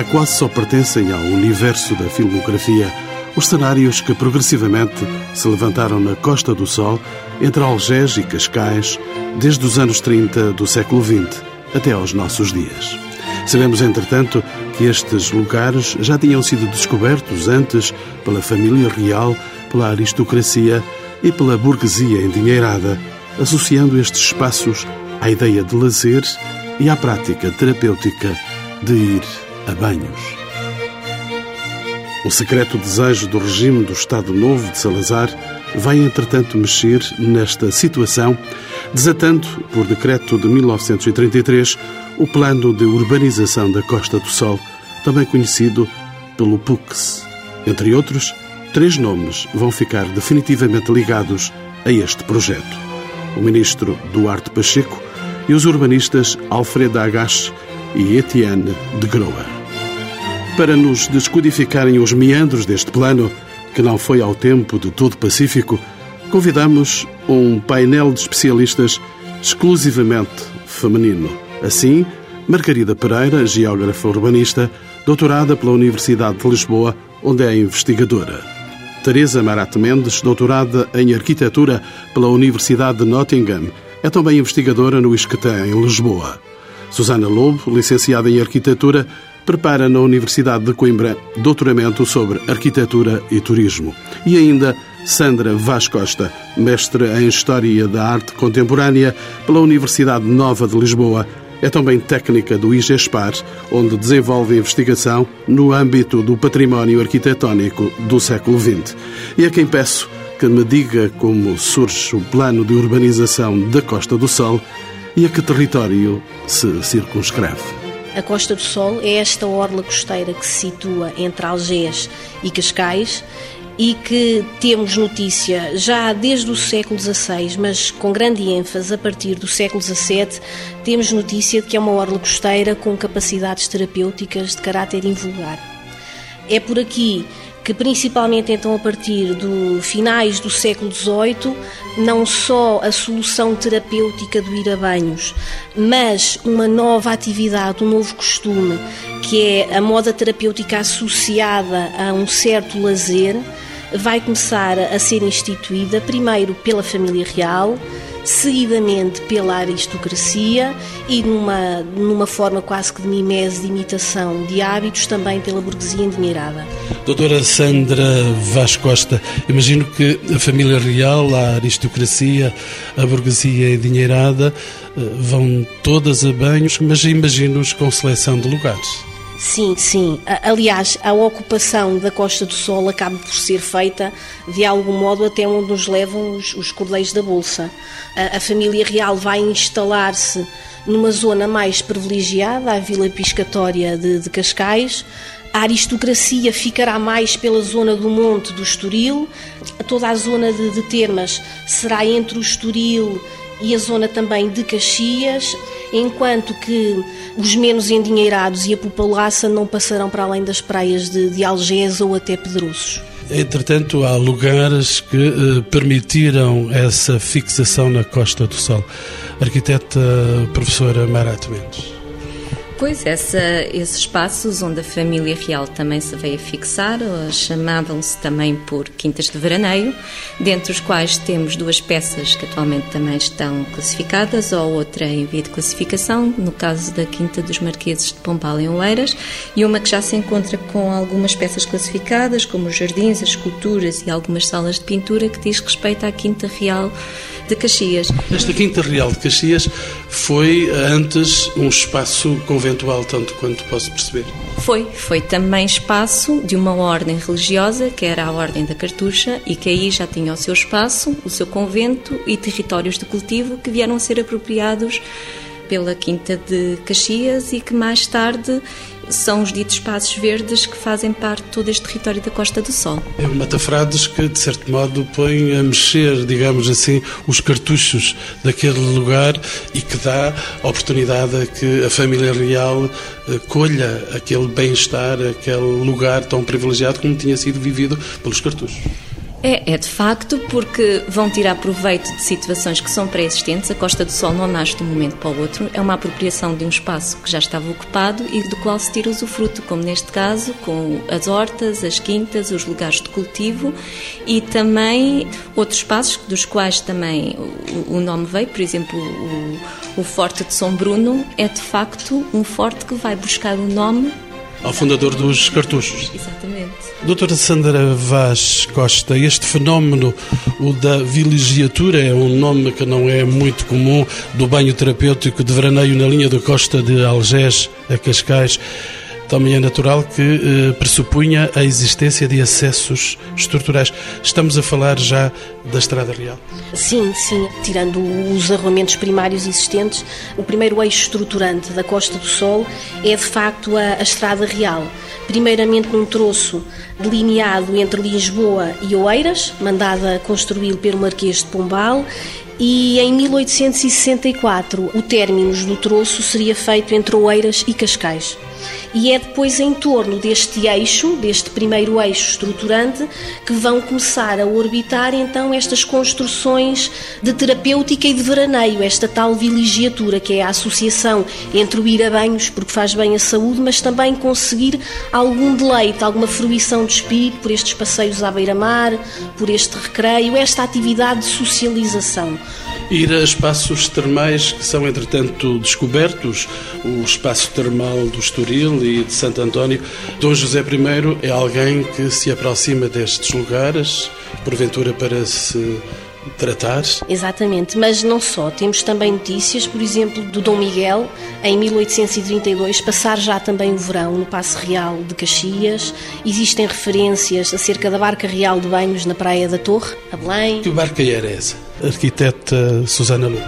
já quase só pertencem ao universo da filmografia os cenários que progressivamente se levantaram na Costa do Sol, entre Algés e Cascais, desde os anos 30 do século XX até aos nossos dias. Sabemos, entretanto, que estes lugares já tinham sido descobertos antes pela família real, pela aristocracia e pela burguesia endinheirada, associando estes espaços à ideia de lazer e à prática terapêutica de ir a banhos. O secreto desejo do regime do Estado Novo de Salazar vai, entretanto, mexer nesta situação, desatando, por decreto de 1933, o plano de urbanização da Costa do Sol, também conhecido pelo PUX. Entre outros, três nomes vão ficar definitivamente ligados a este projeto: o ministro Duarte Pacheco e os urbanistas Alfredo Agache e Etienne de Groa para nos descodificarem os meandros deste plano, que não foi ao tempo de todo pacífico, convidamos um painel de especialistas exclusivamente feminino. Assim, Margarida Pereira, geógrafa urbanista, doutorada pela Universidade de Lisboa, onde é investigadora. Teresa Marat Mendes, doutorada em arquitetura pela Universidade de Nottingham, é também investigadora no ISCTE, em Lisboa. Susana Lobo, licenciada em arquitetura, prepara na Universidade de Coimbra doutoramento sobre arquitetura e turismo. E ainda Sandra Vaz Costa, mestre em História da Arte Contemporânea pela Universidade Nova de Lisboa, é também técnica do IGESPAR, onde desenvolve investigação no âmbito do património arquitetónico do século XX. E a quem peço que me diga como surge o plano de urbanização da Costa do Sol e a que território se circunscreve. A Costa do Sol é esta orla costeira que se situa entre Algés e Cascais e que temos notícia já desde o século XVI, mas com grande ênfase a partir do século XVII, temos notícia de que é uma orla costeira com capacidades terapêuticas de caráter invulgar. É por aqui que principalmente então a partir do finais do século XVIII, não só a solução terapêutica do ir a banhos, mas uma nova atividade, um novo costume, que é a moda terapêutica associada a um certo lazer, vai começar a ser instituída primeiro pela família real, seguidamente pela aristocracia e numa, numa forma quase que de mimese, de imitação de hábitos, também pela burguesia endinheirada. Doutora Sandra Vaz Costa, imagino que a família real, a aristocracia, a burguesia endinheirada eh, vão todas a banhos, mas imagino-os com seleção de lugares. Sim, sim. Aliás, a ocupação da Costa do Sol acaba por ser feita de algum modo até onde nos levam os, os cordeiros da Bolsa. A, a família real vai instalar-se numa zona mais privilegiada, a Vila Piscatória de, de Cascais, a aristocracia ficará mais pela zona do Monte do Estoril, toda a zona de, de Termas será entre o Estoril e a zona também de Caxias, enquanto que os menos endinheirados e a populaça não passarão para além das praias de, de Algés ou até Pedroços. Entretanto, há lugares que eh, permitiram essa fixação na Costa do Sol. Arquiteta professora Marat Mendes. Pois, essa, esses espaços onde a família real também se veio a fixar, chamavam-se também por Quintas de Veraneio, dentre os quais temos duas peças que atualmente também estão classificadas, ou outra em via de classificação, no caso da Quinta dos Marqueses de Pombal em Oeiras, e uma que já se encontra com algumas peças classificadas, como os jardins, as esculturas e algumas salas de pintura, que diz respeito à Quinta Real de Caxias. Esta Quinta Real de Caxias foi antes um espaço tanto quanto posso perceber. Foi, foi também espaço de uma ordem religiosa, que era a Ordem da Cartucha, e que aí já tinha o seu espaço, o seu convento e territórios de cultivo que vieram a ser apropriados pela Quinta de Caxias e que mais tarde são os ditos espaços verdes que fazem parte de todo este território da Costa do Sol. É o Matafrades que, de certo modo, põe a mexer, digamos assim, os cartuchos daquele lugar e que dá oportunidade a que a família real eh, colha aquele bem-estar, aquele lugar tão privilegiado como tinha sido vivido pelos cartuchos. É, é de facto porque vão tirar proveito de situações que são pré-existentes. A Costa do Sol não nasce de um momento para o outro, é uma apropriação de um espaço que já estava ocupado e do qual se tira usufruto, como neste caso, com as hortas, as quintas, os lugares de cultivo e também outros espaços dos quais também o, o nome veio, por exemplo, o, o Forte de São Bruno é de facto um forte que vai buscar o nome ao fundador dos cartuchos. Exatamente. Doutora Sandra Vaz Costa, este fenómeno, o da vilegiatura, é um nome que não é muito comum, do banho terapêutico de veraneio na linha da costa de Algés a Cascais também é natural que eh, pressupunha a existência de acessos estruturais. Estamos a falar já da Estrada Real? Sim, sim. Tirando os arruamentos primários existentes, o primeiro eixo estruturante da Costa do Sol é de facto a, a Estrada Real. Primeiramente num troço delineado entre Lisboa e Oeiras, mandada construí-lo pelo Marquês de Pombal, e em 1864 o término do troço seria feito entre Oeiras e Cascais e é depois em torno deste eixo, deste primeiro eixo estruturante, que vão começar a orbitar então estas construções de terapêutica e de veraneio, esta tal vilegiatura, que é a associação entre o ir a banhos, porque faz bem à saúde, mas também conseguir algum deleite, alguma fruição de espírito por estes passeios à beira-mar, por este recreio, esta atividade de socialização ir a espaços termais que são, entretanto, descobertos, o espaço termal do Estoril e de Santo António. Dom José I é alguém que se aproxima destes lugares, porventura para se tratar. Exatamente, mas não só. Temos também notícias, por exemplo, do Dom Miguel, em 1832, passar já também o verão no Passo Real de Caxias. Existem referências acerca da barca real de banhos na Praia da Torre, a Belém. Que barca era essa? Arquiteta Susana Lu.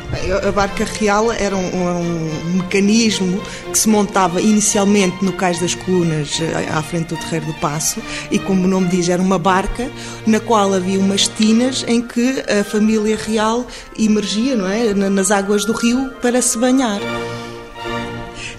A barca real era um, um, mecanismo que se montava inicialmente no Cais das Colunas, eh, à frente do Terreiro do Passo, e como o nome diz, era uma barca na qual havia umas tinas em que a família real emergia não é, nas águas do rio para se banhar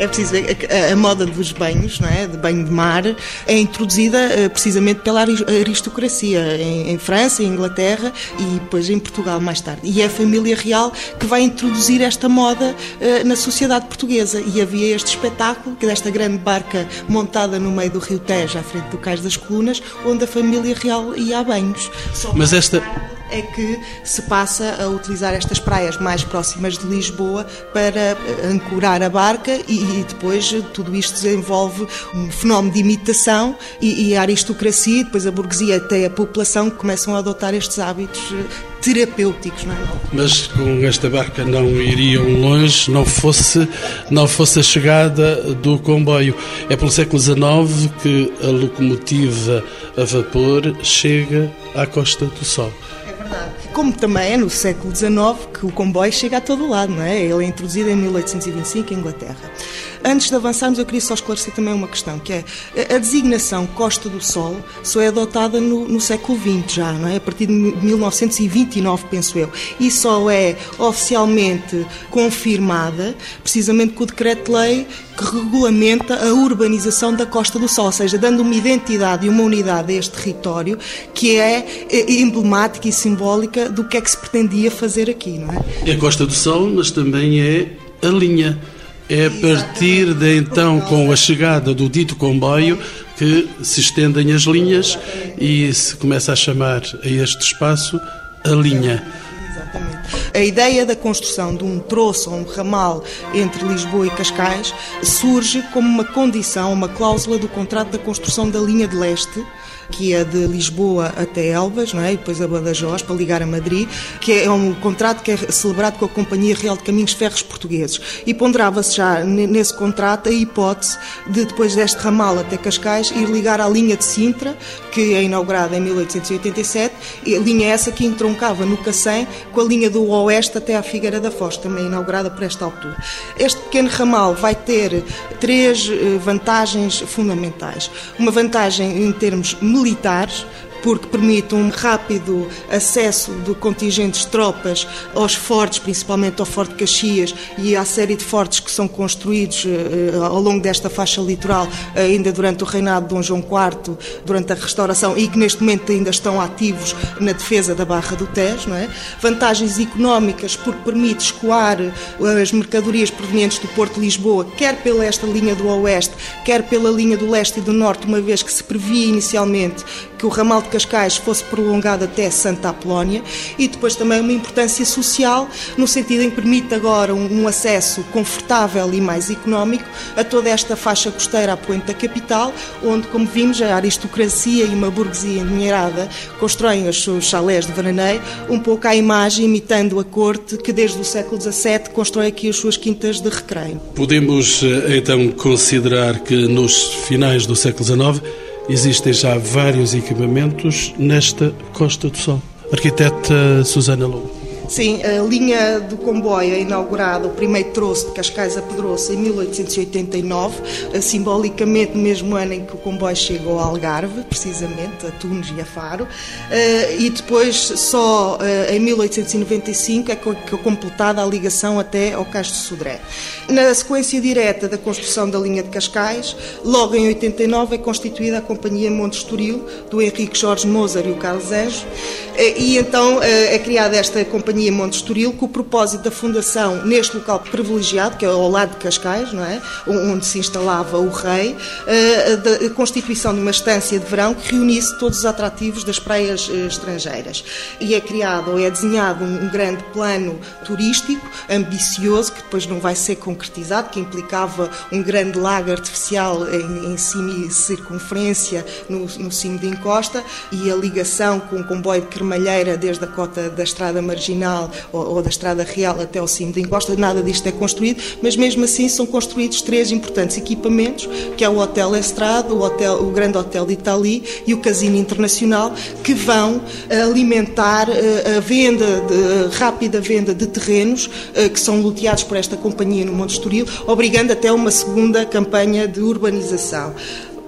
é preciso ver a, a, moda dos banhos, não é? de banho de mar, é introduzida eh, precisamente pela aristocracia em, em França, em Inglaterra e depois em Portugal mais tarde. E é a família real que vai introduzir esta moda uh, na sociedade portuguesa. E havia este espetáculo, que é desta grande barca montada no meio do rio Tejo, à frente do Cais das Colunas, onde a família real ia a banhos. Só Mas esta é que se passa a utilizar estas praias mais próximas de Lisboa para eh, ancorar a barca e, e depois tudo isto desenvolve um fenómeno de imitação e, e, a aristocracia depois a burguesia até a população que começam a adotar estes hábitos eh, terapêuticos, não é? Mas com esta barca não iriam longe, não fosse, não fosse a chegada do comboio. É pelo século XIX que a locomotiva a vapor chega à Costa do Sol como também é no século XIX que o comboio chega a todo lado, não é? Ele é introduzido em 1825 em Inglaterra. Antes de avançarmos, eu queria só esclarecer também uma questão, que é a designação Costa do Sol só é adotada no, no século XX já, não é? A partir de 1929, penso eu. E só é oficialmente confirmada precisamente com o decreto-lei que regulamenta a urbanização da Costa do Sol, ou seja, dando uma identidade e uma unidade a este território que é emblemática e simbólica do que é que se pretendia fazer aqui, não é? É a Costa do Sol, mas também é a linha é a partir de então, com a chegada do dito comboio, que se estendem as linhas e se começa a chamar a este espaço a linha. A ideia da construção de um troço ou um ramal entre Lisboa e Cascais surge como uma condição, uma cláusula do contrato da construção da linha de leste que é de Lisboa até Elvas, não é? e depois a Badajoz, para ligar a Madrid, que é um contrato que é celebrado com a Companhia Real de Caminhos Ferros Portugueses. E ponderava-se já nesse contrato a hipótese de, depois deste ramal até Cascais, ir ligar à linha de Sintra, que é inaugurada em 1887, e linha essa que entroncava no Cacém com a linha do Oeste até à Figueira da Foz, também inaugurada por esta altura. Este pequeno ramal vai ter três eh, vantagens fundamentais. Uma vantagem em termos militares, porque permite um rápido acesso de contingentes de tropas aos fortes, principalmente ao Forte Caxias e à série de fortes que são construídos eh, ao longo desta faixa litoral, ainda durante o reinado de Dom João IV, durante a restauração e que neste momento ainda estão ativos na defesa da Barra do Tejo. Não é? Vantagens económicas, porque permite escoar as mercadorias provenientes do Porto de Lisboa, quer pela esta linha do Oeste, quer pela linha do Leste e do Norte, uma vez que se previa inicialmente que o ramal de Cascais fosse prolongado até Santa Apolónia e depois também uma importância social, no sentido em que permite agora um, acesso confortável e mais económico a toda esta faixa costeira à poente da capital, onde, como vimos, a aristocracia e uma burguesia endinheirada constroem os seus chalés de veraneio, um pouco à imagem, imitando a corte que desde o século XVII constrói aqui as suas quintas de recreio. Podemos eh, então considerar que nos finais do século XIX existem já vários equipamentos nesta Costa do Sol. Arquiteta Susana Lobo. Sim, a linha do comboio é inaugurada, o primeiro troço de Cascais a Pedroça, em 1889, eh, simbolicamente no mesmo ano em que o comboio chegou ao Algarve, precisamente, a Tunes e a Faro, eh, e depois só eh, em 1895 é completada a ligação até ao Cais de Sodré. Na sequência direta da construção da linha de Cascais, logo em 89 é constituída a Companhia Monte Estoril, do Henrique Jorge Mozart e o Carlos Anjo, e então é criada esta Companhia Companhia Monte Estoril com o propósito da fundação neste local privilegiado, que é ao lado de Cascais, não é? onde se instalava o rei, eh, a constituição de uma estância de verão que reunisse todos os atrativos das praias eh, estrangeiras. E é criado ou é desenhado um grande plano turístico ambicioso, que depois não vai ser concretizado, que implicava um grande lago artificial em, em semicircunferência no, no cimo de encosta e a ligação com o comboio de cremalheira desde a cota da estrada marginal Marginal ou, ou, da Estrada Real até ao cimo da encosta, nada disto é construído, mas mesmo assim são construídos três importantes equipamentos, que é o Hotel Estrada, o, hotel, o Grande Hotel de Itali e o Casino Internacional, que vão alimentar eh, a venda, de, a rápida venda de terrenos eh, que são loteados por esta companhia no Monte Estoril, obrigando até uma segunda campanha de urbanização.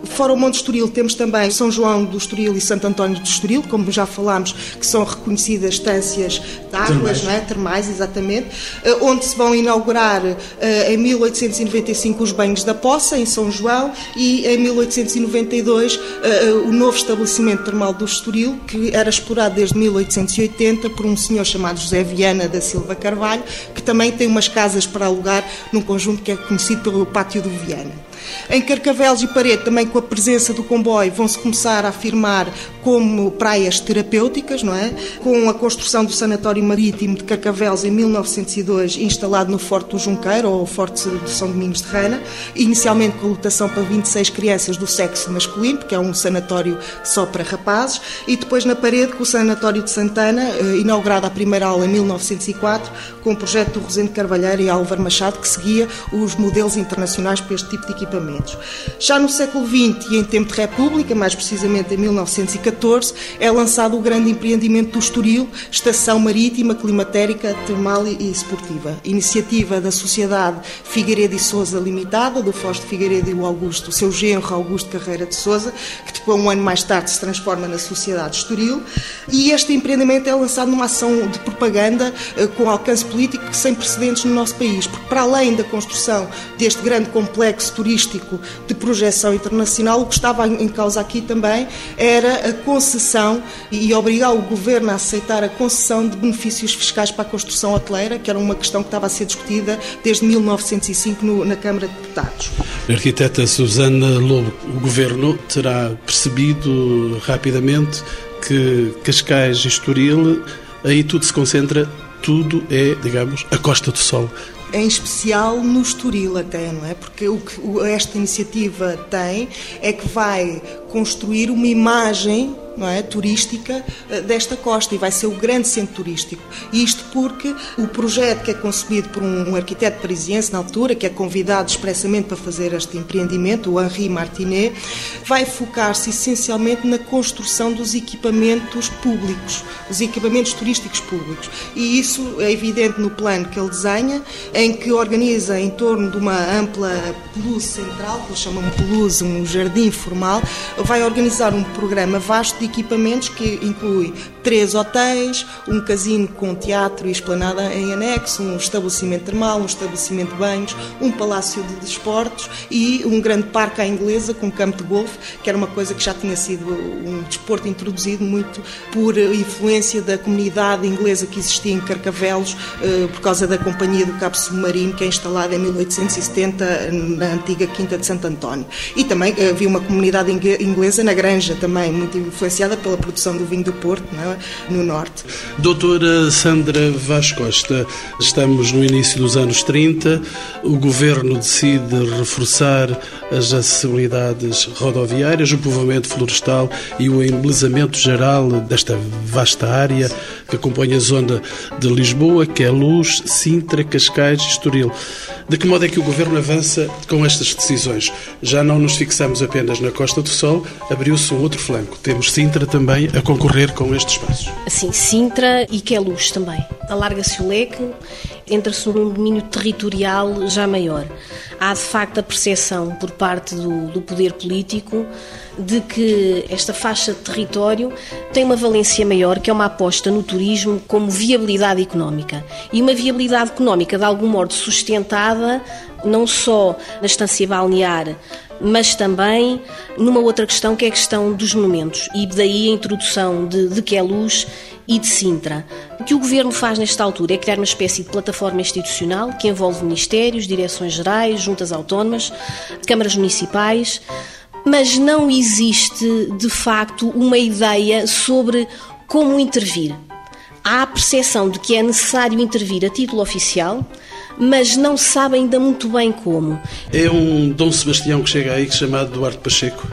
Fora o Monte Estoril, temos também São João do Estoril e Santo António do Estoril, como já falámos, que são reconhecidas estâncias de águas, termais, não é? termais exatamente, eh, onde se vão inaugurar eh, em 1895 os banhos da Poça, em São João, e em 1892 eh, o novo estabelecimento termal do Estoril, que era explorado desde 1880 por um senhor chamado José Viana da Silva Carvalho, que também tem umas casas para alugar num conjunto que é conhecido pelo Pátio do Viana. Em Carcavelos e Parede, também com a presença do comboio, vão-se começar a afirmar como praias terapêuticas, não é? Com a construção do Sanatório Marítimo de Carcavelos em 1902, instalado no Forte do Junqueiro, ou Forte de São Domingos de Rana, inicialmente com lotação para 26 crianças do sexo masculino, porque é um sanatório só para rapazes, e depois na parede com o Sanatório de Santana, eh, inaugurado a primeira aula em 1904, com o projeto do Rosendo Carvalheiro e Álvaro Machado, que seguia os modelos internacionais para este tipo de Já no século XX e em tempo de República, mais precisamente em 1914, é lançado o grande empreendimento do Estoril, Estação Marítima, Climatérica, Termal e Esportiva. Iniciativa da Sociedade Figueiredo e Souza Limitada, do Fausto Figueiredo e o Augusto, o seu genro Augusto Carreira de Souza, que depois, um ano mais tarde, se transforma na Sociedade Estoril. E este empreendimento é lançado numa ação de propaganda eh, com alcance político sem precedentes no nosso país, porque para além da construção deste grande complexo turístico de projeção internacional, o que estava em causa aqui também era a concessão e obrigar o governo a aceitar a concessão de benefícios fiscais para a construção hoteleira, que era uma questão que estava a ser discutida desde 1905 no, na Câmara de Deputados. Arquiteta Susana Lobo, o governo terá percebido rapidamente que Cascais e Estoril, aí tudo se concentra tudo é, digamos, a Costa do Sol. Em especial no Estoril até, não é? Porque o que esta iniciativa tem é que vai construir uma imagem não é, turística eh, desta costa e vai ser o grande centro turístico. Isto porque o projeto que é concebido por um, arquiteto parisiense na altura, que é convidado expressamente para fazer este empreendimento, o Henri Martinet, vai focar-se essencialmente na construção dos equipamentos públicos, os equipamentos turísticos públicos. E isso é evidente no plano que ele desenha, em que organiza em torno de uma ampla pelouse central, que eles chamam pelouse, um jardim formal, vai organizar um programa vasto de equipamentos que inclui três hotéis, um casino com teatro e esplanada em anexo, um estabelecimento termal, um estabelecimento de banhos, um palácio de desportos e um grande parque à inglesa com campo de golfe, que era uma coisa que já tinha sido um desporto introduzido muito por influência da comunidade inglesa que existia em Carcavelos eh, por causa da Companhia do Cabo Submarino, que é instalada em 1870 na antiga Quinta de Santo António. E também havia uma comunidade inglesa na Granja também, muito influenciada pela produção do vinho do Porto, é? No Norte. Doutora Sandra Vaz Costa, estamos no início dos anos 30, o Governo decide reforçar as acessibilidades rodoviárias, o povoamento florestal e o embelezamento geral desta vasta área que acompanha a zona de Lisboa, que é Luz, Sintra, Cascais e Estoril. De que modo é que o Governo avança com estas decisões? Já não nos fixamos apenas na Costa do Sol, abriu-se um outro flanco. Temos Sintra também a concorrer com estes espaços. Assim, Sintra e Queluz também. Alarga-se o leque, entra-se num domínio territorial já maior. Há, de facto, a percepção por parte do, do poder político de que esta faixa de território tem uma valência maior, que é uma aposta no turismo como viabilidade económica. E uma viabilidade económica, de algum modo, sustentada não só na estância balnear, mas também numa outra questão que é a questão dos monumentos e daí a introdução de, de Queluz e de Sintra. O que o Governo faz nesta altura é criar uma espécie de plataforma institucional que envolve ministérios, direções gerais, juntas autónomas, câmaras municipais, mas não existe de facto uma ideia sobre como intervir. Há a percepção de que é necessário intervir a título oficial, mas não sabe ainda muito bem como. É um Dom Sebastião que chega aí, chamado Duarte Pacheco.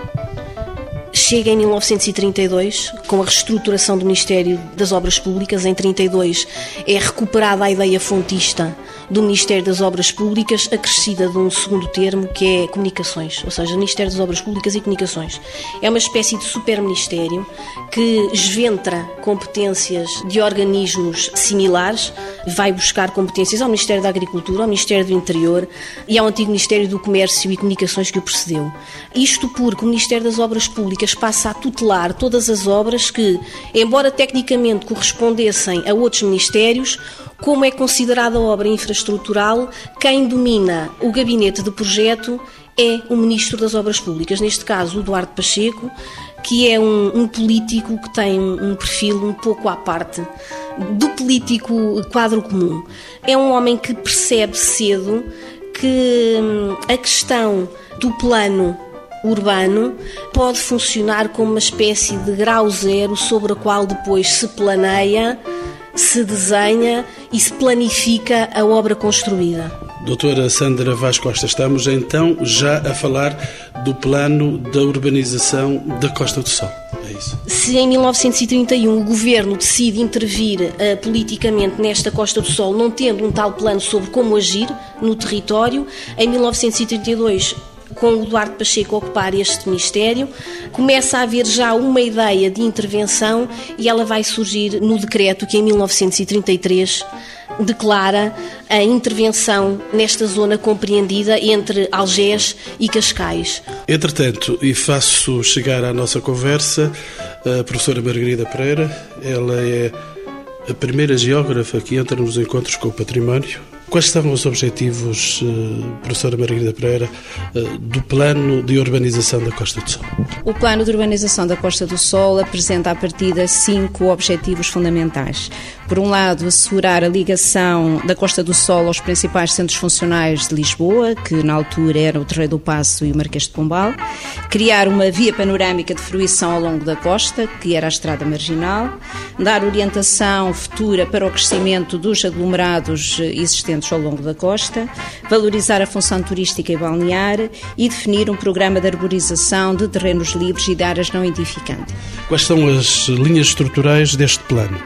Chega em 1932, com a reestruturação do Ministério das Obras Públicas. Em 32 é recuperada a ideia fontista do Ministério das Obras Públicas, acrescida de um segundo termo que é Comunicações, ou seja, Ministério das Obras Públicas e Comunicações. É uma espécie de super-ministério que esventra competências de organismos similares, vai buscar competências ao Ministério da Agricultura, ao Ministério do Interior e ao antigo Ministério do Comércio e Comunicações que o precedeu. Isto porque o Ministério das Obras Públicas passa a tutelar todas as obras que, embora tecnicamente correspondessem a outros ministérios, como é considerada obra infraestrutural, quem domina o gabinete de projeto é o Ministro das Obras Públicas, neste caso o Duarte Pacheco, que é um, um político que tem um, um perfil um pouco à parte do político quadro comum. É um homem que percebe cedo que hum, a questão do plano urbano pode funcionar como uma espécie de grau zero sobre a qual depois se planeia se desenha e se planifica a obra construída. Doutora Sandra Vaz Costa, estamos então já a falar do plano da urbanização da Costa do Sol. É. Se em 1931 o governo decide intervir uh, politicamente nesta Costa do Sol, não tendo um tal plano sobre como agir no território, em 1932 com o Eduardo Pacheco ocupar este Ministério, começa a haver já uma ideia de intervenção e ela vai surgir no decreto que em 1933 declara a intervenção nesta zona compreendida entre Algés e Cascais. Entretanto, e faço chegar à nossa conversa a professora Margarida Pereira, ela é a primeira geógrafa que entra nos encontros com o património Quais são os objetivos, eh, professora Margarida Pereira, eh, do plano de urbanização da Costa do Sol? O plano de urbanização da Costa do Sol apresenta a partir cinco objetivos fundamentais. Por um lado, assegurar a ligação da Costa do Sol aos principais centros funcionais de Lisboa, que na altura eram o Terreiro do Passo e o Marquês de Pombal. Criar uma via panorâmica de fruição ao longo da costa, que era a Estrada Marginal. Dar orientação futura para o crescimento dos aglomerados existentes ao longo da costa. Valorizar a função turística e balnear e definir um programa de arborização de terrenos livres e de áreas não edificantes. Quais são as linhas estruturais deste plano?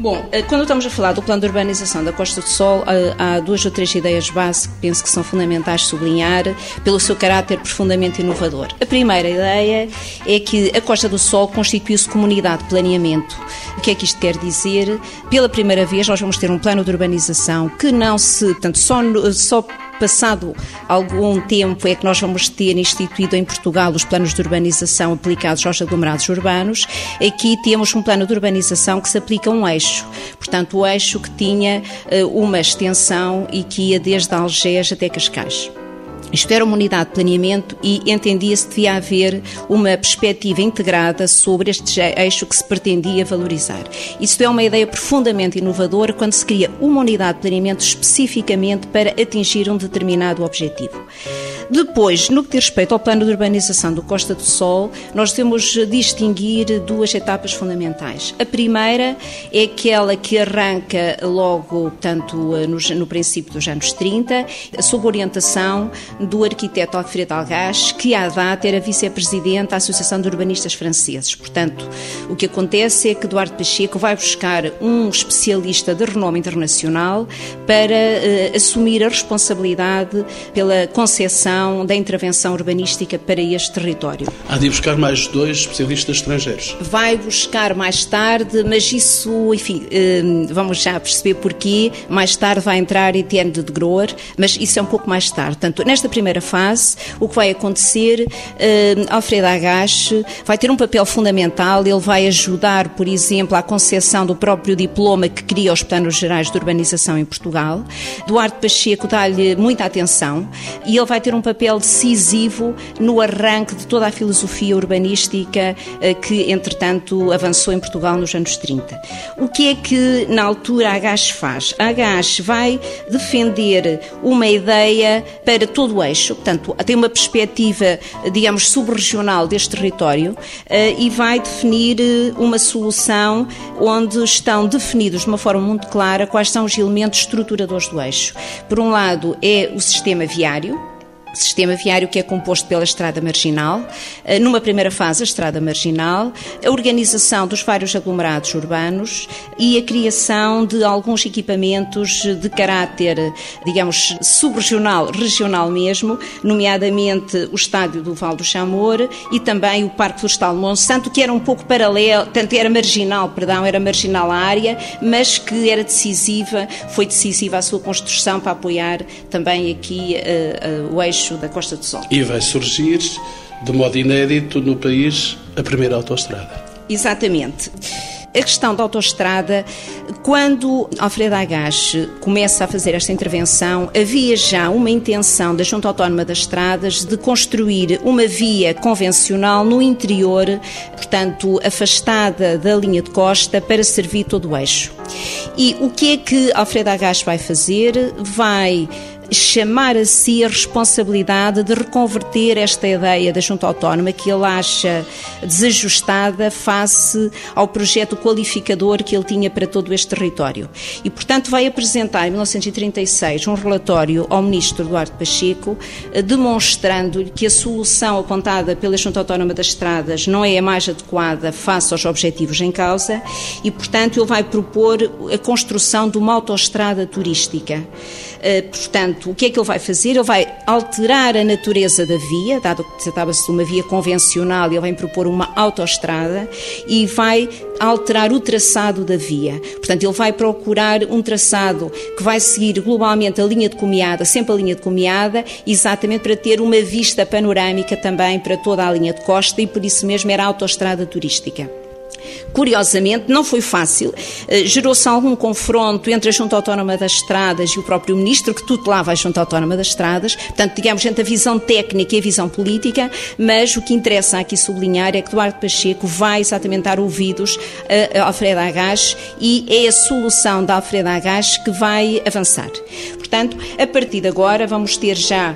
Bom, eh, quando estamos a falar do plano de urbanização da Costa do Sol, eh, há duas ou três ideias base que penso que são fundamentais sublinhar pelo seu caráter profundamente inovador. A primeira ideia é que a Costa do Sol constitui-se comunidade de planeamento. O que é que isto quer dizer? Pela primeira vez nós vamos ter um plano de urbanização que não se, portanto, só, só passado algum tempo, é que nós vamos ter instituído em Portugal os planos de urbanização aplicados aos aglomerados urbanos. Aqui temos um plano de urbanização que se aplica a um eixo. Portanto, o eixo que tinha uh, uma extensão e que ia desde Algés até Cascais. Isto era uma unidade de planeamento e entendia-se que devia haver uma perspectiva integrada sobre este eixo que se pretendia valorizar. Isto é uma ideia profundamente inovadora quando se cria uma unidade de planeamento especificamente para atingir um determinado objetivo. Depois, no que diz respeito ao plano de urbanização do Costa do Sol, nós temos distinguir duas etapas fundamentais. A primeira é aquela que arranca logo, portanto, no, no princípio dos anos 30, sob orientação do arquiteto Alfredo Algás, que à data era vice-presidente da Associação de Urbanistas Franceses. Portanto, o que acontece é que Eduardo Pacheco vai buscar um especialista de renome internacional para uh, assumir a responsabilidade pela concepção da intervenção urbanística para este território. Há de buscar mais dois especialistas estrangeiros. Vai buscar mais tarde, mas isso, enfim, eh, vamos já perceber porquê. Mais tarde vai entrar Etienne de Groer, mas isso é um pouco mais tarde. Portanto, nesta primeira fase, o que vai acontecer, eh, Alfredo Agache vai ter um papel fundamental, ele vai ajudar, por exemplo, à concepção do próprio diploma que cria os planos gerais de urbanização em Portugal. Duarte Pacheco dá-lhe muita atenção e ele vai ter um papel decisivo no arranque de toda a filosofia urbanística eh, que, entretanto, avançou em Portugal nos anos 30. O que é que, na altura, Agache faz? Agache vai defender uma ideia para todo eixo, portanto, tem uma perspectiva, digamos, subregional deste território eh, e vai definir eh, uma solução onde estão definidos de uma forma muito clara quais são os elementos estruturadores do eixo. Por um lado, é o sistema viário, sistema viário que é composto pela estrada marginal, eh, numa primeira fase a estrada marginal, a organização dos vários aglomerados urbanos e a criação de alguns equipamentos de caráter, digamos, subregional, regional mesmo, nomeadamente o estádio do Val do Chamor e também o Parque Florestal Monsanto, que era um pouco paralelo, tanto era marginal, perdão, era marginal a área, mas que era decisiva, foi decisiva a sua construção para apoiar também aqui uh, uh, o eixo da Costa do Sol. E vai surgir, de modo inédito no país, a primeira autoestrada. Exatamente. A questão da autoestrada, quando Alfredo Agache começa a fazer esta intervenção, havia já uma intenção da Junta Autónoma das Estradas de construir uma via convencional no interior, portanto, afastada da linha de costa, para servir todo o eixo. E o que é que Alfredo Agache vai fazer? Vai chamar a si a responsabilidade de reconverter esta ideia da Junta Autónoma que ele acha desajustada face ao projeto qualificador que ele tinha para todo este território. E, portanto, vai apresentar em 1936 um relatório ao Ministro Eduardo Pacheco eh, demonstrando que a solução apontada pela Junta Autónoma das Estradas não é a mais adequada face aos objetivos em causa e, portanto, ele vai propor a construção de uma autoestrada turística. Eh, portanto, o que é que ele vai fazer? Ele vai alterar a natureza da via, dado que tratava-se de uma via convencional, ele vai propor uma autoestrada e vai alterar o traçado da via. Portanto, ele vai procurar um traçado que vai seguir globalmente a linha de comiada, sempre a linha de comiada, exatamente para ter uma vista panorâmica também para toda a linha de costa e por isso mesmo era autoestrada turística. Curiosamente, não foi fácil. Eh, gerou-se algum confronto entre a Junta Autónoma das Estradas e o próprio Ministro, que tutelava a Junta Autónoma das Estradas. Portanto, digamos, entre a visão técnica e a visão política, mas o que interessa aqui sublinhar é que Eduardo Pacheco vai exatamente dar ouvidos a Alfredo Agache e é a solução da Alfredo Agache que vai avançar. Portanto, a partir de agora vamos ter já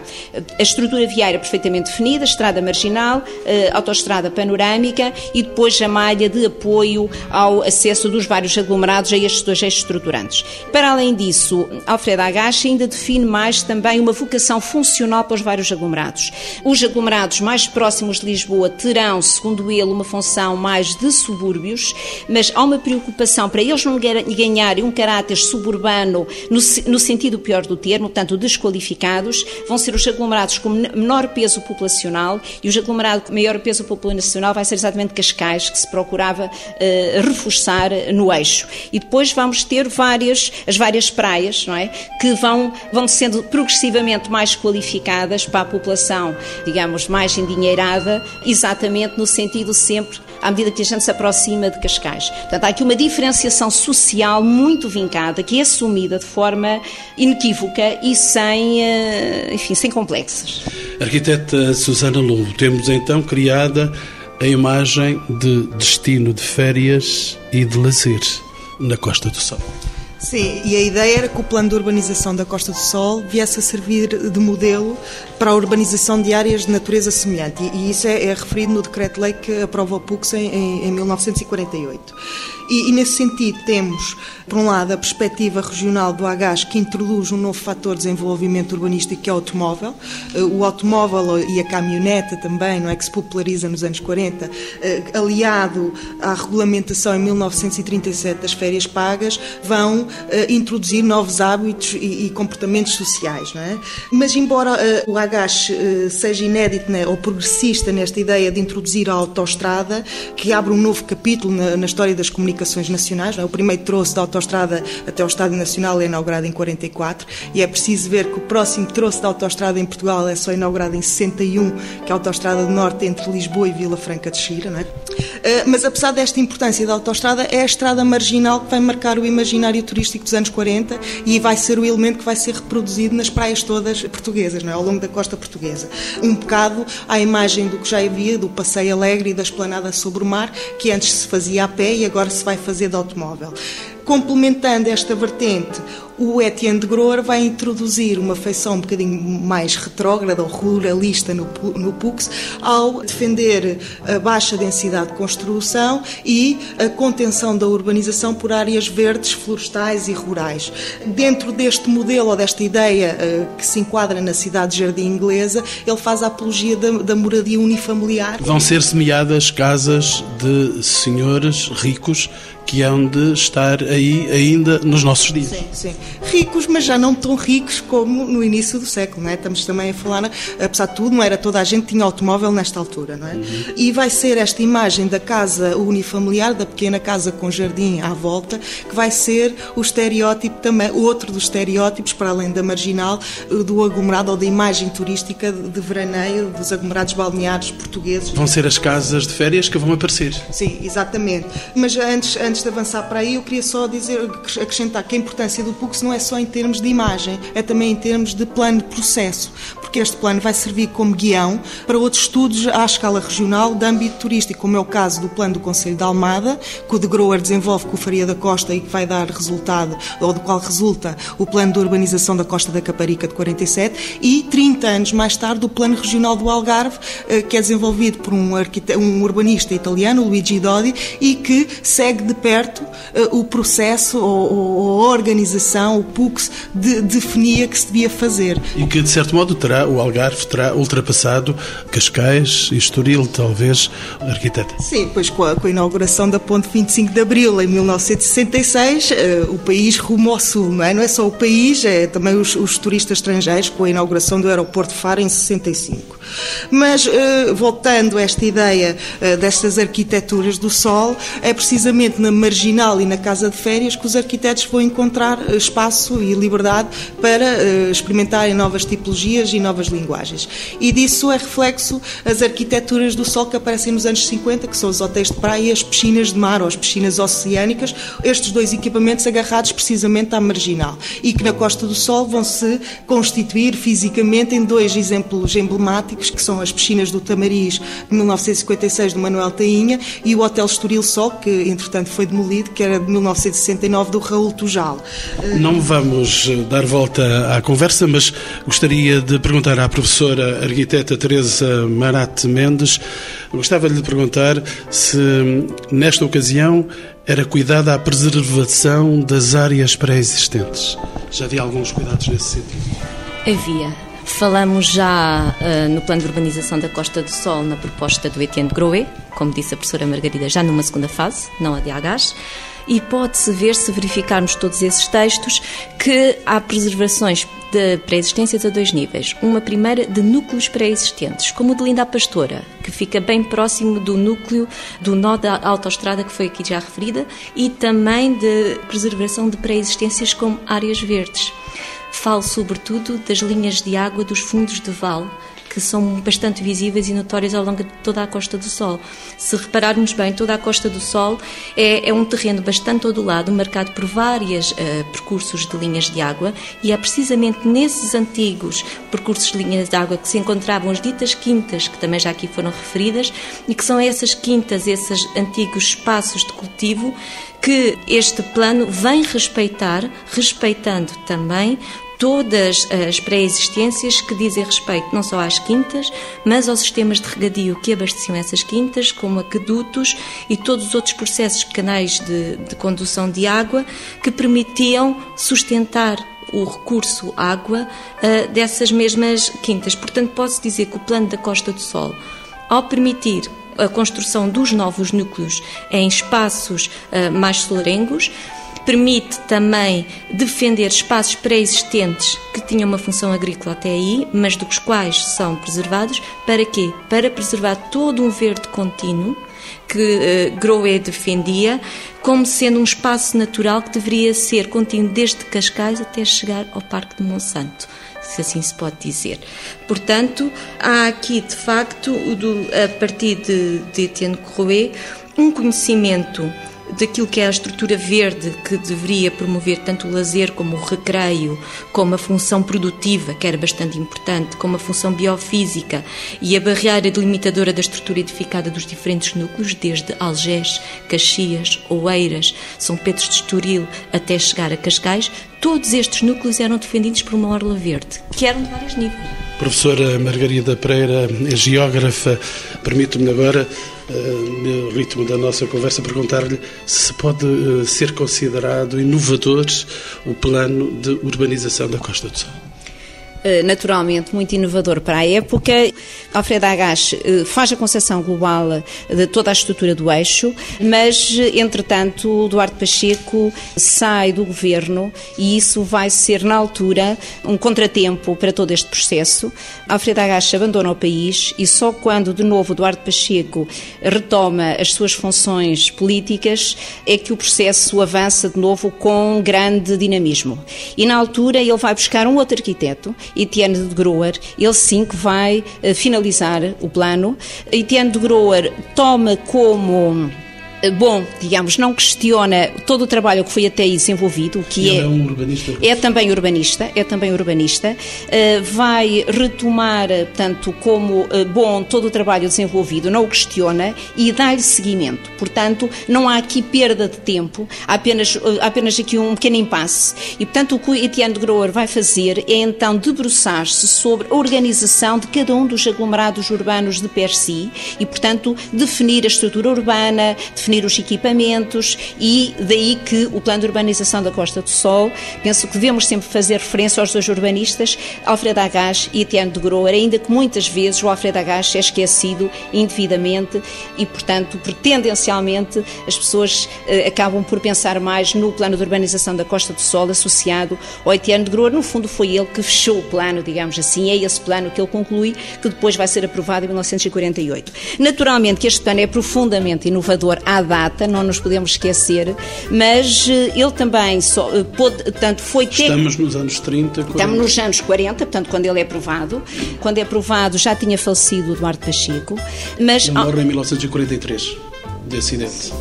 a estrutura viária perfeitamente definida, estrada marginal, eh, autoestrada panorâmica e depois a malha de apoio ao acesso dos vários aglomerados a estes dois eixos estruturantes. Para além disso, Alfredo Agache ainda define mais também uma vocação funcional para os vários aglomerados. Os aglomerados mais próximos de Lisboa terão, segundo ele, uma função mais de subúrbios, mas há uma preocupação para eles não ganharem um caráter suburbano no, no sentido pior do termo, portanto, desqualificados, vão ser os aglomerados com menor peso populacional e os aglomerados com maior peso populacional vai ser exatamente Cascais, que se procurava uh, reforçar no eixo. E depois vamos ter várias, as várias praias, não é? Que vão, vão sendo progressivamente mais qualificadas para a população, digamos, mais endinheirada, exatamente no sentido sempre à medida que a gente se aproxima de Cascais. Portanto, há aqui uma diferenciação social muito vincada, que é assumida de forma inequívoca e sem, eh, enfim, sem complexos. Arquiteta Susana Lobo, temos então criada a imagem de destino de férias e de lazer na Costa do Sol. Sim, e a ideia era que o plano de urbanização da Costa do Sol viesse a servir de modelo para a urbanização de áreas de natureza semelhante. E, isso é, é referido no decreto-lei que aprova o PUX em, em, em 1948. E, e, nesse sentido temos, por um lado, a perspectiva regional do AGAS que introduz um novo fator de desenvolvimento urbanístico que é o automóvel. Eh, o automóvel e a caminhoneta também, não é que se populariza nos anos 40, eh, aliado à regulamentação em 1937 das férias pagas, vão eh, introduzir novos hábitos e, comportamentos sociais, não é? Mas embora o AGAS seja inédito né, ou progressista nesta ideia de introduzir a autoestrada, que abre um novo capítulo na, na história das comunicações nacionais. É? O primeiro troço da autoestrada até o Estádio Nacional é inaugurado em 44 e é preciso ver que o próximo troço da autoestrada em Portugal é só inaugurado em 61, que é a autoestrada do Norte entre Lisboa e Vila Franca de Xira. É? Eh, mas apesar desta importância da autoestrada, é a estrada marginal que vai marcar o imaginário turístico dos anos 40 e vai ser o elemento que vai ser reproduzido nas praias todas portuguesas, não é? ao longo da costa portuguesa. Um bocado à imagem do que já havia, do passeio alegre e da esplanada sobre o mar, que antes se fazia a pé e agora se vai fazer de automóvel. Complementando esta vertente, o Etienne de Groer vai introduzir uma feição um bocadinho mais retrógrada ou ruralista no, no PUX ao defender a baixa densidade de construção e a contenção da urbanização por áreas verdes, florestais e rurais. Dentro deste modelo ou desta ideia uh, que se enquadra na cidade de jardim inglesa, ele faz a apologia da, da moradia unifamiliar. Vão ser semeadas casas de senhores ricos que hão de estar aí ainda nos nossos dias. Sim, sim. Ricos, mas já não tão ricos como no início do século, não é? Estamos também a falar, apesar de tudo, não era toda a gente que tinha automóvel nesta altura, não é? Uhum. E vai ser esta imagem da casa unifamiliar, da pequena casa com jardim à volta, que vai ser o estereótipo também, outro dos estereótipos, para além da marginal, do aglomerado ou da imagem turística de veraneio dos aglomerados balneares portugueses. Vão ser as casas de férias que vão aparecer. Sim, exatamente. Mas antes, antes de avançar para aí, eu queria só dizer, acrescentar que a importância do PUX não é só em termos de imagem, é também em termos de plano de processo, porque este plano vai servir como guião para outros estudos à escala regional de âmbito turístico, como é o caso do plano do Conselho de Almada, que o de Grower desenvolve com o Faria da Costa e que vai dar resultado, ou do qual resulta o plano de urbanização da Costa da Caparica de 47, e 30 anos mais tarde o plano regional do Algarve, eh, que é desenvolvido por um, um urbanista italiano, Luigi Dodi, e que segue de perto eh, o processo ou, a organização, o PUX, de, definia que se devia fazer. E que, de certo modo, terá, o Algarve terá ultrapassado Cascais e Estoril, talvez, arquiteta. Sim, pois com a, com a inauguração da Ponte 25 de Abril, em 1966, uh, eh, o país rumo ao sul, não é? Não é só o país, é também os, os turistas estrangeiros, com a inauguração do aeroporto de Faro em 65. Mas, uh, voltando a esta ideia uh, destas arquiteturas do sol, é precisamente na marginal e na casa de férias que os arquitetos vão encontrar eh, espaço e liberdade para uh, experimentarem novas tipologias e novas linguagens. E disso é reflexo as arquiteturas do sol que aparecem nos anos 50, que são os hotéis de praia as piscinas de mar ou as piscinas oceânicas, estes dois equipamentos agarrados precisamente à marginal e que na Costa do Sol vão se constituir fisicamente em dois exemplos emblemáticos, que são as piscinas do Tamariz de 1956 do Manuel Tainha e o Hotel Estoril Sol, que entretanto foi demolido, que era de 1969 do Raul Tujal. Não vamos eh, dar volta à conversa, mas gostaria de perguntar à professora arquiteta Teresa Marat Mendes, gostava de lhe perguntar se nesta ocasião era cuidada a preservação das áreas pré-existentes. Já havia alguns cuidados nesse sentido? Havia. Falamos já uh, no plano de urbanização da Costa do Sol na proposta do Etienne de Groé, como disse a professora Margarida, já numa segunda fase, não a de Agás. E pode-se ver, se verificarmos todos esses textos, que há preservações de pré-existências a dois níveis. Uma primeira de núcleos pré-existentes, como o de Linda Pastora, que fica bem próximo do núcleo do nó da autoestrada que foi aqui já referida, e também de preservação de pré-existências como áreas verdes. Falo sobretudo das linhas de água dos fundos de vale, que são bastante visíveis e notórias ao longo de toda a Costa do Sol. Se repararmos bem, toda a Costa do Sol é, é um terreno bastante odulado, marcado por vários uh, percursos de linhas de água, e é precisamente nesses antigos percursos de linhas de água que se encontravam as ditas quintas, que também já aqui foram referidas, e que são essas quintas, esses antigos espaços de cultivo, que este plano vem respeitar, respeitando também todas as pré-existências que dizem respeito não só às quintas, mas aos sistemas de regadio que abasteciam essas quintas, como aquedutos e todos os outros processos, canais de, de condução de água, que permitiam sustentar o recurso água uh, dessas mesmas quintas. Portanto, posso dizer que o plano da Costa do Sol, ao permitir a construção dos novos núcleos em espaços uh, mais solarengos, permite também defender espaços pré-existentes que tinham uma função agrícola até aí, mas dos quais são preservados. Para quê? Para preservar todo um verde contínuo que uh, Groé defendia como sendo um espaço natural que deveria ser contínuo desde Cascais até chegar ao Parque de Monsanto se assim se pode dizer. Portanto, há aqui, de facto, a partir de, Etienne Groé, um conhecimento daquilo que é a estrutura verde que deveria promover tanto o lazer como o recreio, como a função produtiva, que era bastante importante, como a função biofísica e a barreira delimitadora da estrutura edificada dos diferentes núcleos, desde Algés, Caxias, Oeiras, São Pedro de Estoril até chegar a Cascais, todos estes núcleos eram defendidos por uma orla verde, que eram de vários níveis. Professora Margarida Pereira é geógrafa. Permite-me agora no ritmo da nossa conversa, perguntar-lhe se pode eh, ser considerado inovador o plano de urbanização da Costa do Sol. Eh, naturalmente muito inovador para a época. Alfredo Agache eh, faz a concepção global de toda a estrutura do eixo, mas, entretanto, Duarte Pacheco sai do governo e isso vai ser, na altura, um contratempo para todo este processo. Alfredo Agache abandona o país e só quando, de novo, Duarte Pacheco retoma as suas funções políticas é que o processo avança de novo com grande dinamismo. E, na altura, ele vai buscar um outro arquiteto Etienne de Groer, ele sim que vai eh, finalizar o plano. Etienne de Groer toma como bom, digamos, não questiona todo o trabalho que foi até aí desenvolvido, o que é, é um urbanista. É também urbanista, é também urbanista. Uh, vai retomar, portanto, como bom todo o trabalho desenvolvido, não o questiona e dá-lhe seguimento. Portanto, não há aqui perda de tempo, há apenas, há apenas aqui um pequeno impasse. E, portanto, o que o Etienne de Groer vai fazer é então debruçar-se sobre a organização de cada um dos aglomerados urbanos de per si e, portanto, definir a estrutura urbana, definir definir os equipamentos e daí que o plano de urbanização da Costa do Sol, penso que devemos sempre fazer referência aos dois urbanistas, Alfredo Agache e Etienne de Groer, ainda que muitas vezes o Alfredo Agache é esquecido indevidamente e, portanto, tendencialmente as pessoas eh, acabam por pensar mais no plano de urbanização da Costa do Sol associado ao Etienne de Groer. No fundo, foi ele que fechou o plano, digamos assim, é esse plano que ele conclui, que depois vai ser aprovado em 1948. Naturalmente que este plano é profundamente inovador à data, não nos podemos esquecer, mas eh, ele também só, eh, pôde, tanto foi ter... Estamos nos anos 30, 40. Estamos nos anos 40, portanto, quando ele é aprovado. Quando é aprovado já tinha falecido Eduardo Pacheco, mas... Ele morre em 1943, de acidente.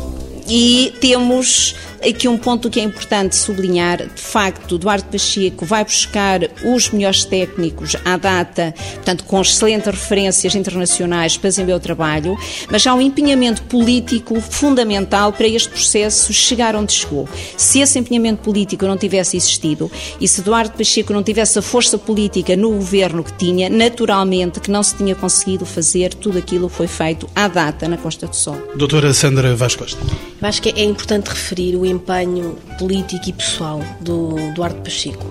E temos Aqui um ponto que é importante sublinhar, de facto, Duarte Pacheco vai buscar os melhores técnicos à data, portanto, com excelentes referências internacionais para desenvolver o trabalho, mas há um empenhamento político fundamental para este processo chegar onde chegou. Se esse empenhamento político não tivesse existido e se Duarte Pacheco não tivesse a força política no governo que tinha, naturalmente que não se tinha conseguido fazer tudo aquilo que foi feito à data na Costa do Sol. Doutora Sandra Vaz Costa. Eu acho que é importante referir o empenho político e pessoal do Duarte Pacheco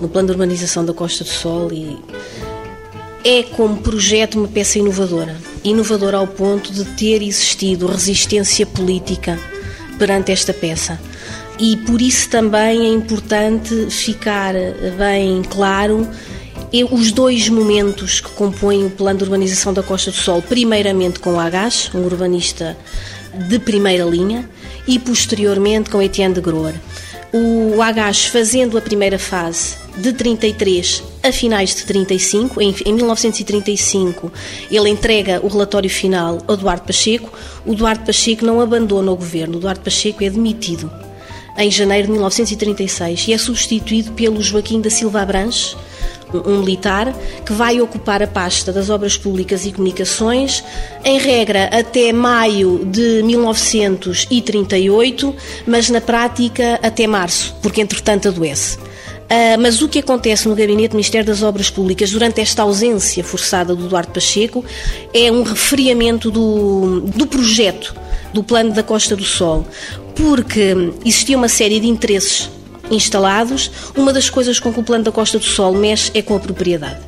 no plano de urbanização da Costa do Sol e é como projeto uma peça inovadora. Inovadora ao ponto de ter existido resistência política perante esta peça. E por isso também é importante ficar bem claro os dois momentos que compõem o plano de urbanização da Costa do Sol, primeiramente com Agás, um urbanista de primeira linha, e posteriormente com Etienne de Groer. O Agás fazendo a primeira fase de 33 a finais de 35, em, em 1935 ele entrega o relatório final ao Eduardo Pacheco, o Eduardo Pacheco não abandona o governo, o Eduardo Pacheco é demitido em janeiro de 1936 e é substituído pelo Joaquim da Silva Abranches, um militar que vai ocupar a pasta das Obras Públicas e Comunicações, em regra até maio de 1938, mas na prática até março, porque entretanto adoece. Uh, mas o que acontece no Gabinete do Ministério das Obras Públicas durante esta ausência forçada do Duarte Pacheco é um refriamento do, do projeto do Plano da Costa do Sol, porque existia uma série de interesses instalados, uma das coisas com que o Plano da Costa do Sol mexe é com a propriedade.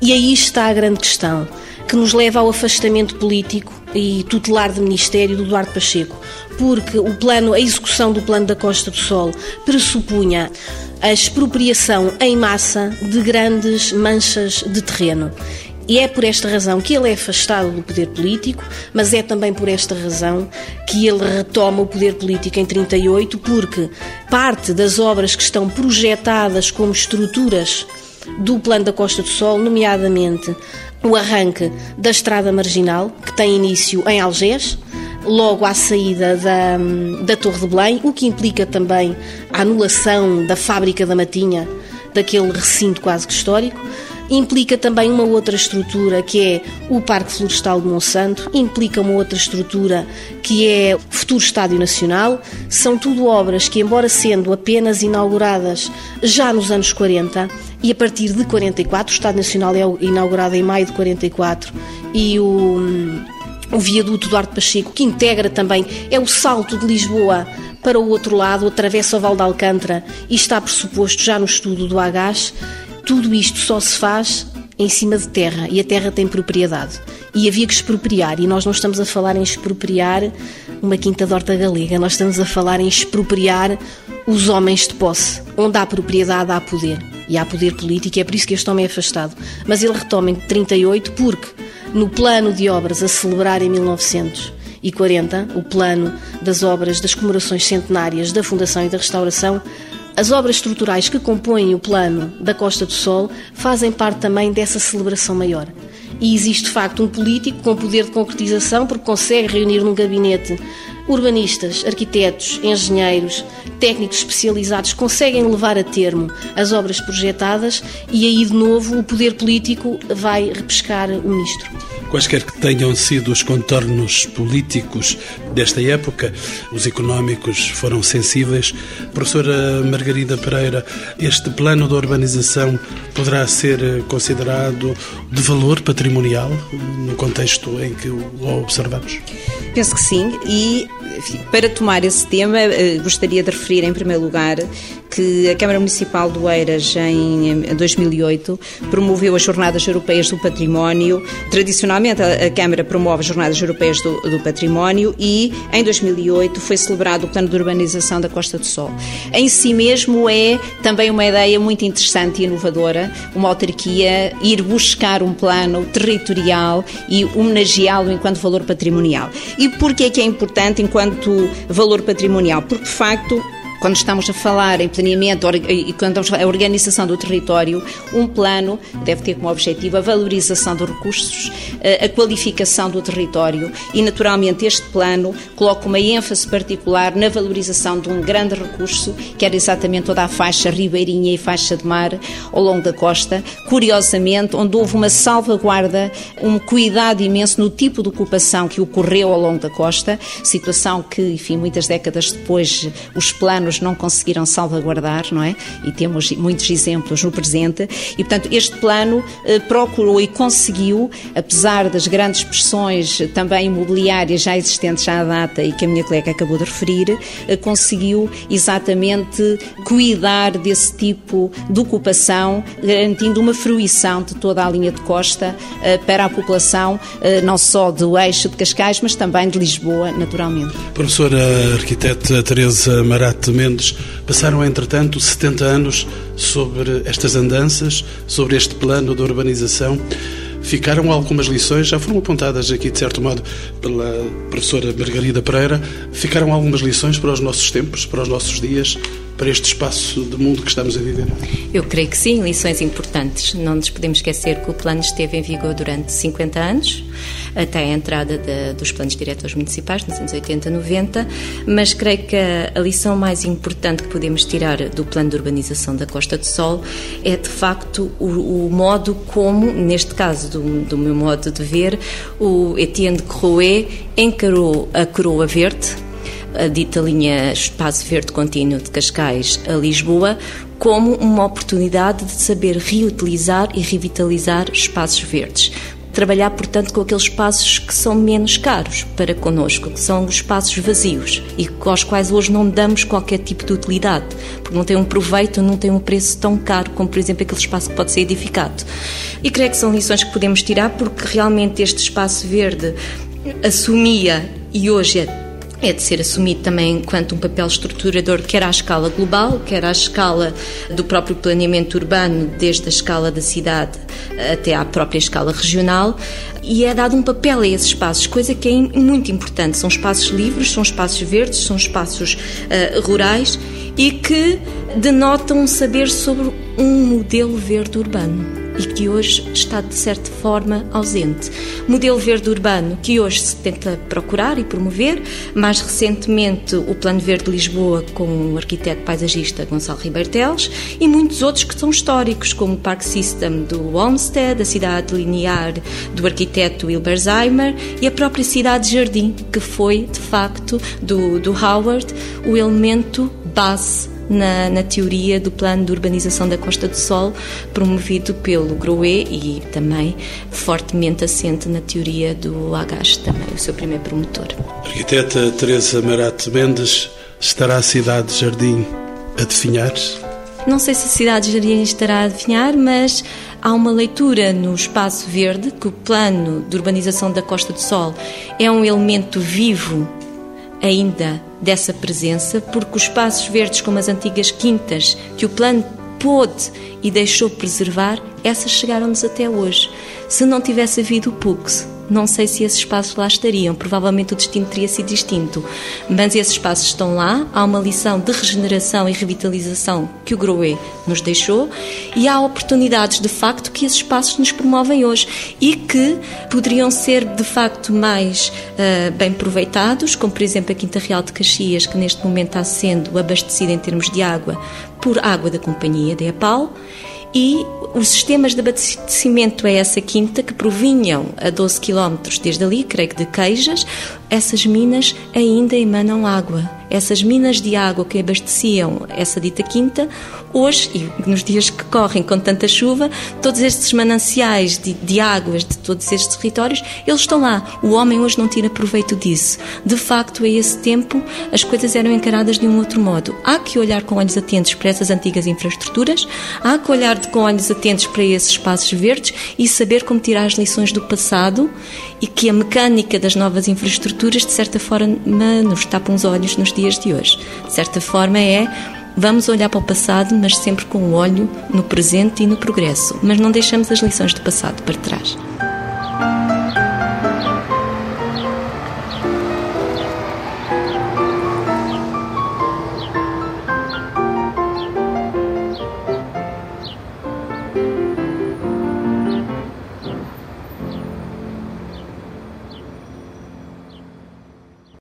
E aí está a grande questão, que nos leva ao afastamento político e tutelar de Ministério do Duarte Pacheco, porque o plano, a execução do Plano da Costa do Sol pressupunha a expropriação em massa de grandes manchas de terreno. E é por esta razão que ele é afastado do poder político, mas é também por esta razão que ele retoma o poder político em 38, porque parte das obras que estão projetadas como estruturas do Plano da Costa do Sol, nomeadamente o arranque da Estrada Marginal, que tem início em Algés, logo à saída da, da Torre de Belém, o que implica também a anulação da fábrica da Matinha, daquele recinto quase que histórico implica também uma outra estrutura que é o Parque Florestal de Monsanto, implica uma outra estrutura que é o futuro Estádio Nacional. São tudo obras que, embora sendo apenas inauguradas já nos anos 40 e a partir de 44, o Estádio Nacional é inaugurado em maio de 44 e o, o viaduto Duarte Pacheco, que integra também, é o salto de Lisboa para o outro lado, atravessa o Val de Alcântara e está pressuposto já no estudo do AGAS tudo isto só se faz em cima de terra e a terra tem propriedade. E havia que expropriar, e nós não estamos a falar em expropriar uma quinta de horta galega, nós estamos a falar em expropriar os homens de posse. Onde há propriedade, há poder. E há poder político, e é por isso que este homem é afastado. Mas ele retoma em 38 porque, no plano de obras a celebrar em 1940, o plano das obras das comemorações centenárias da Fundação e da Restauração, as obras estruturais que compõem o plano da Costa do Sol fazem parte também dessa celebração maior. E existe de facto um político com poder de concretização porque consegue reunir num gabinete urbanistas, arquitetos, engenheiros, técnicos especializados conseguem levar a termo as obras projetadas e aí de novo o poder político vai repescar o ministro quaisquer que tenham sido os contornos políticos desta época, os económicos foram sensíveis. Professora Margarida Pereira, este plano de urbanização poderá ser considerado de valor patrimonial no contexto em que o observamos? Penso que sim, e para tomar esse tema, eh, gostaria de referir em primeiro lugar que a Câmara Municipal do Eiras, em 2008, promoveu as Jornadas Europeias do Património. Tradicionalmente, a Câmara promove as Jornadas Europeias do, do Património e, em 2008, foi celebrado o Plano de Urbanização da Costa do Sol. Em si mesmo é também uma ideia muito interessante e inovadora, uma autarquia ir buscar um plano territorial e homenageá-lo enquanto valor patrimonial. E porquê é que é importante enquanto valor patrimonial? Porque, de facto, quando estamos a falar em planeamento e quando estamos a organização do território, um plano deve ter como objetivo a valorização dos recursos, eh, a qualificação do território. E, naturalmente, este plano coloca uma ênfase particular na valorização de um grande recurso, que era exatamente toda a faixa ribeirinha e faixa de mar ao longo da costa, curiosamente, onde houve uma salvaguarda, um cuidado imenso no tipo de ocupação que ocorreu ao longo da costa, situação que, enfim, muitas décadas depois os planos hoje não conseguiram salvaguardar, não é? E temos muitos exemplos no presente. E, portanto, este plano eh, procurou e conseguiu, apesar das grandes pressões também imobiliárias já existentes à data e que a minha colega acabou de referir, eh, conseguiu exatamente cuidar desse tipo de ocupação, garantindo uma fruição de toda a linha de costa eh, para a população, eh, não só do eixo de Cascais, mas também de Lisboa, naturalmente. Professora arquiteta Teresa Marate Mendes, passaram entretanto 70 anos sobre estas andanças, sobre este plano de urbanização. Ficaram algumas lições, já foram apontadas aqui de certo modo pela professora Margarida Pereira, ficaram algumas lições para os nossos tempos, para os nossos dias, para este espaço de mundo que estamos a viver? Eu creio que sim, lições importantes. Não nos podemos esquecer que o plano esteve em vigor durante 50 anos, até a entrada de, dos planos diretores municipais, nos anos 80, 90, mas creio que a, a, lição mais importante que podemos tirar do plano de urbanização da Costa do Sol é, de facto, o, o modo como, neste caso, do, do, meu modo de ver, o Etienne de Croé encarou a coroa verde, a dita linha Espaço Verde Contínuo de Cascais a Lisboa como uma oportunidade de saber reutilizar e revitalizar espaços verdes. Trabalhar, portanto, com aqueles espaços que são menos caros para connosco, que são os espaços vazios e aos quais hoje não damos qualquer tipo de utilidade, porque não tem um proveito, não tem um preço tão caro como, por exemplo, aquele espaço que pode ser edificado. E creio que são lições que podemos tirar, porque realmente este espaço verde assumia e hoje é é de ser assumido também enquanto um papel estruturador, quer à escala global, quer à escala do próprio planeamento urbano, desde a escala da cidade até à própria escala regional, e é dado um papel a esses espaços, coisa que é muito importante. São espaços livres, são espaços verdes, são espaços uh, rurais e que denotam um saber sobre um modelo verde urbano e que hoje está de certa forma ausente. Modelo verde urbano que hoje se tenta procurar e promover, mais recentemente o Plano Verde de Lisboa com o arquiteto paisagista Gonçalo Ribeiro Teles e muitos outros que são históricos, como o Park System do Olmsted, a cidade linear do arquiteto Wilbersheimer e a própria cidade Jardim, que foi, de facto, do, do Howard, o elemento base na, na, teoria do plano de urbanização da Costa do Sol, promovido pelo Groé e também fortemente assente na teoria do Agache, também o seu primeiro promotor. Arquiteta Teresa Marato Mendes, estará a cidade de Jardim a definhar? Não sei se a cidade de Jardim estará a definhar, mas há uma leitura no espaço verde que o plano de urbanização da Costa do Sol é um elemento vivo ainda dessa presença, porque os espaços verdes, como as antigas quintas, que o plano pôde e deixou preservar, essas chegaram-nos até hoje. Se não tivesse havido o PUX, não sei se esses espaços lá estariam, provavelmente o destino teria sido distinto. Mas esses espaços estão lá, há uma lição de regeneração e revitalização que o Groé nos deixou. E há oportunidades de facto que esses espaços nos promovem hoje. E que poderiam ser de facto mais uh, bem aproveitados, como por exemplo a Quinta Real de Caxias, que neste momento está sendo abastecida em termos de água por água da companhia da EPAL e os sistemas de abastecimento a essa quinta, que provinham a 12 km desde ali, creio que de Queijas, essas minas ainda emanam água. Essas minas de água que abasteciam essa dita quinta, hoje, e nos dias que correm com tanta chuva, todos estes mananciais de, de águas de todos estes territórios, eles estão lá. O homem hoje não tira proveito disso. De facto, a esse tempo, as coisas eram encaradas de um outro modo. Há que olhar com olhos atentos para essas antigas infraestruturas, há que olhar com olhos atentos para esses espaços verdes e saber como tirar as lições do passado e que a mecânica das novas infraestruturas, de certa forma, nos tapa os olhos nos dias de hoje. De certa forma, é Vamos olhar para o passado, mas sempre com o olho no presente e no progresso, mas não deixamos as lições do passado para trás.